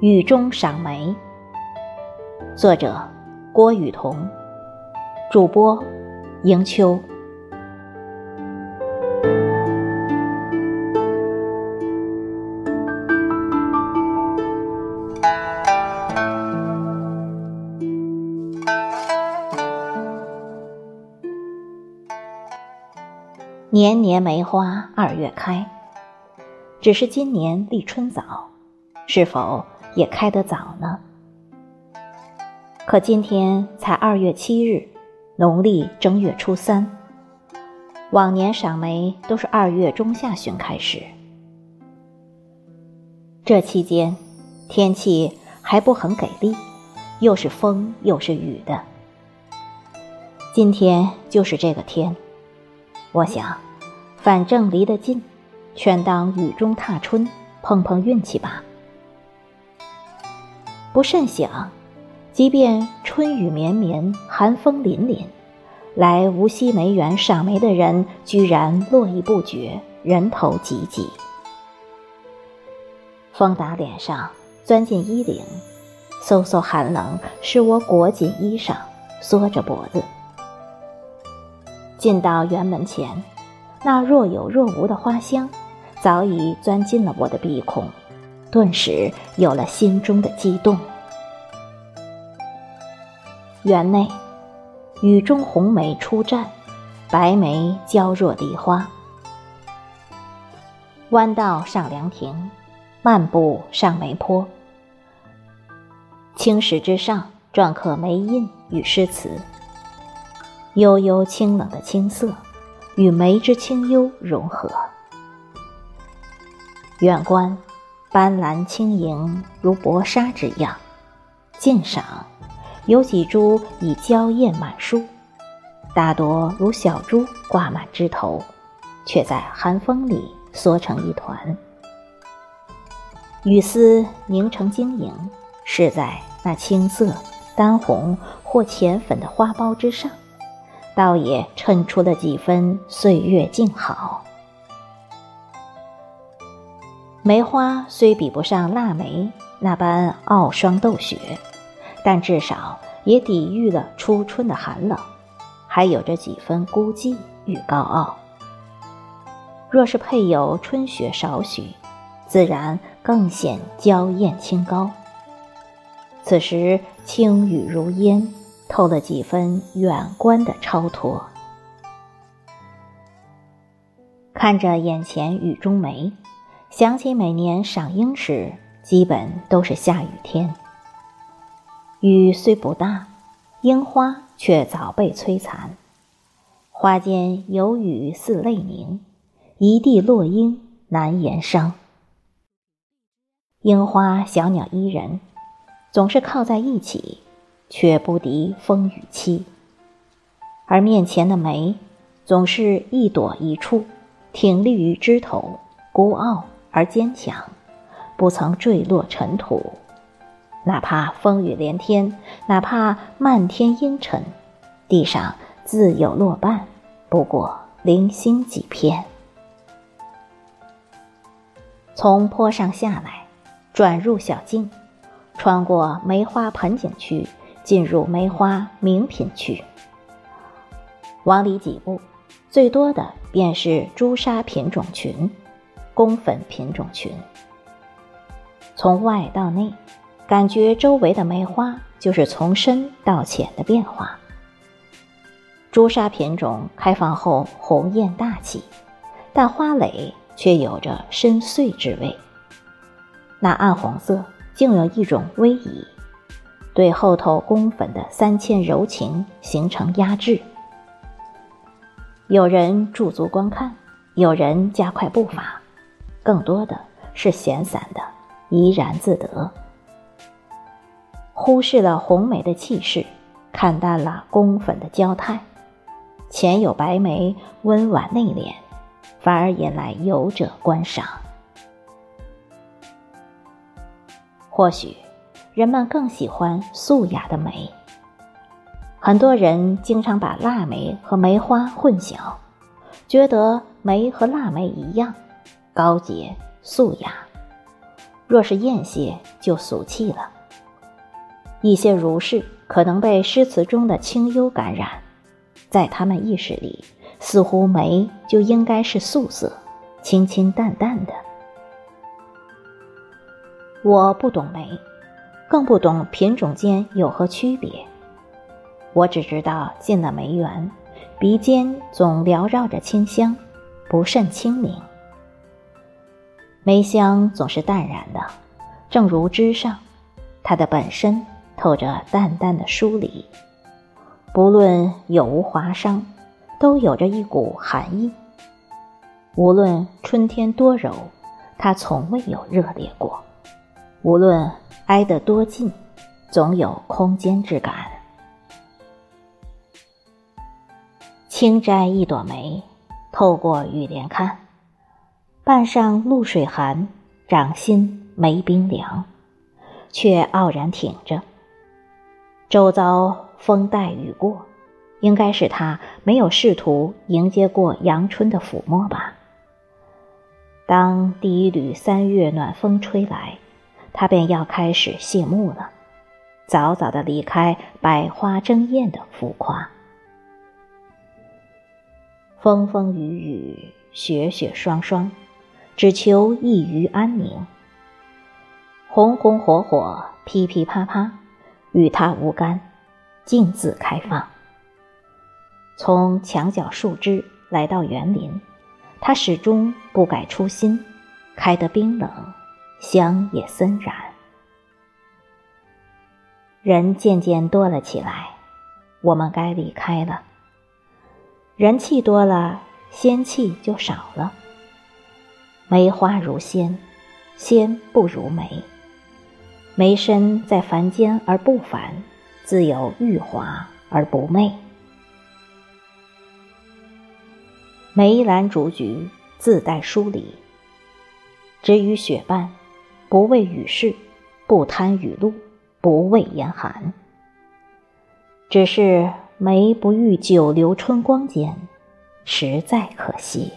雨中赏梅，作者郭雨桐，主播迎秋。年年梅花二月开，只是今年立春早，是否？也开得早呢，可今天才二月七日，农历正月初三。往年赏梅都是二月中下旬开始，这期间天气还不很给力，又是风又是雨的。今天就是这个天，我想，反正离得近，全当雨中踏春，碰碰运气吧。不甚想，即便春雨绵绵，寒风凛凛，来无锡梅园赏梅的人居然络绎不绝，人头济济。风打脸上，钻进衣领，飕飕寒冷，使我裹紧衣裳，缩着脖子。进到园门前，那若有若无的花香，早已钻进了我的鼻孔。顿时有了心中的激动。园内，雨中红梅初绽，白梅娇若梨花。弯道上凉亭，漫步上梅坡。青石之上篆刻梅印与诗词，悠悠清冷的青色，与梅之清幽融合。远观。斑斓轻盈，如薄纱之样；近赏，有几株已娇艳满树，大多如小珠挂满枝头，却在寒风里缩成一团。雨丝凝成晶莹，是在那青色、丹红或浅粉的花苞之上，倒也衬出了几分岁月静好。梅花虽比不上腊梅那般傲霜斗雪，但至少也抵御了初春的寒冷，还有着几分孤寂与高傲。若是配有春雪少许，自然更显娇艳清高。此时轻雨如烟，透了几分远观的超脱。看着眼前雨中梅。想起每年赏樱时，基本都是下雨天。雨虽不大，樱花却早被摧残。花间有雨似泪凝，一地落英难言伤。樱花小鸟依人，总是靠在一起，却不敌风雨凄。而面前的梅，总是一朵一处，挺立于枝头，孤傲。而坚强，不曾坠落尘土，哪怕风雨连天，哪怕漫天阴沉，地上自有落瓣，不过零星几片。从坡上下来，转入小径，穿过梅花盆景区，进入梅花名品区。往里几步，最多的便是朱砂品种群。宫粉品种群，从外到内，感觉周围的梅花就是从深到浅的变化。朱砂品种开放后红艳大气，但花蕾却有着深邃之味。那暗红色竟有一种威仪，对后头宫粉的三千柔情形成压制。有人驻足观看，有人加快步伐。更多的是闲散的怡然自得，忽视了红梅的气势，看淡了宫粉的娇态。前有白梅温婉内敛，反而引来游者观赏。或许人们更喜欢素雅的梅。很多人经常把腊梅和梅花混淆，觉得梅和腊梅一样。高洁素雅，若是艳些，就俗气了。一些儒士可能被诗词中的清幽感染，在他们意识里，似乎梅就应该是素色，清清淡淡的。我不懂梅，更不懂品种间有何区别。我只知道进了梅园，鼻尖总缭绕着清香，不甚清明。梅香总是淡然的，正如枝上，它的本身。透着淡淡的疏离，不论有无华伤，都有着一股寒意。无论春天多柔，它从未有热烈过；无论挨得多近，总有空间之感。轻摘一朵梅，透过雨帘看，半上露水寒，掌心没冰凉，却傲然挺着。周遭风带雨过，应该是他没有试图迎接过阳春的抚摸吧。当第一缕三月暖风吹来，他便要开始谢幕了，早早的离开百花争艳的浮夸。风风雨雨，雪雪霜霜，只求一隅安宁。红红火火，噼噼啪啪。与他无干，径自开放。从墙角树枝来到园林，他始终不改初心，开得冰冷，香也森然。人渐渐多了起来，我们该离开了。人气多了，仙气就少了。梅花如仙，仙不如梅。梅身在凡间而不凡，自有玉华而不媚。梅兰竹菊自带疏离，只与雪伴，不畏雨势，不贪雨露，不畏严寒。只是梅不遇久留春光间，实在可惜。